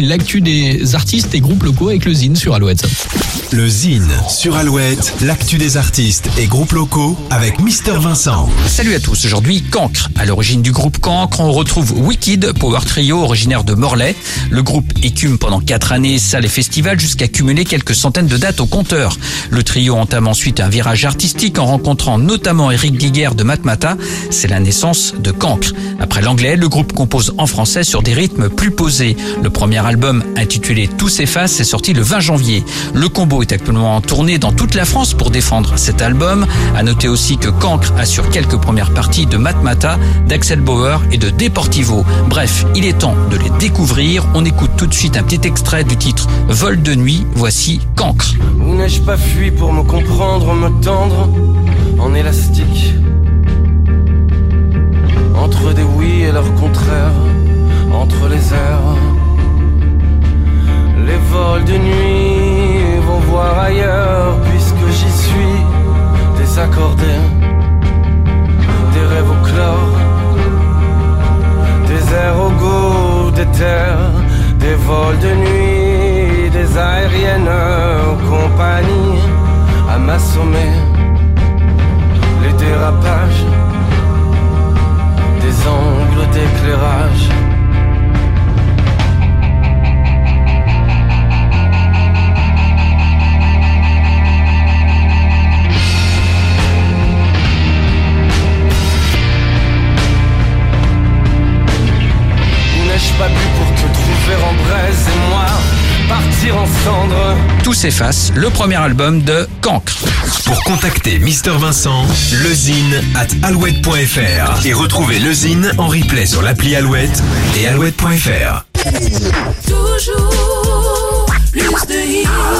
L'actu des artistes et groupes locaux avec le Zine sur Alouette. Le Zine sur Alouette, l'actu des artistes et groupes locaux avec Mister Vincent. Salut à tous, aujourd'hui Cancre. À l'origine du groupe Cancre, on retrouve Wicked, power trio originaire de Morlaix. Le groupe écume pendant 4 années salles et festivals jusqu'à cumuler quelques centaines de dates au compteur. Le trio entame ensuite un virage artistique en rencontrant notamment Eric Guiguer de Matmata. C'est la naissance de Cancre. Après l'anglais, le groupe compose en français sur des rythmes plus posés. Le premier album intitulé Tous s'efface est sorti le 20 janvier. Le combo est actuellement en tournée dans toute la France pour défendre cet album. À noter aussi que Cancre assure quelques premières parties de Matmata, d'Axel Bauer et de Deportivo. Bref, il est temps de les découvrir. On écoute tout de suite un petit extrait du titre Vol de nuit. Voici Cancre. N'ai-je pas fui pour me comprendre, me tendre en élastique Les vols de nuit vont voir ailleurs puisque j'y suis. Désaccordé Des rêves au chlore, des airs au goût des terres, des vols de nuit, des aériennes compagnie. À m'assommer Pu pour te trouver en braise et moi partir en cendres Tout s'efface, le premier album de Cancre. Pour contacter Mister Vincent, lezine at alouette.fr et retrouver lezine en replay sur l'appli Alouette et alouette.fr. Toujours plus de hits.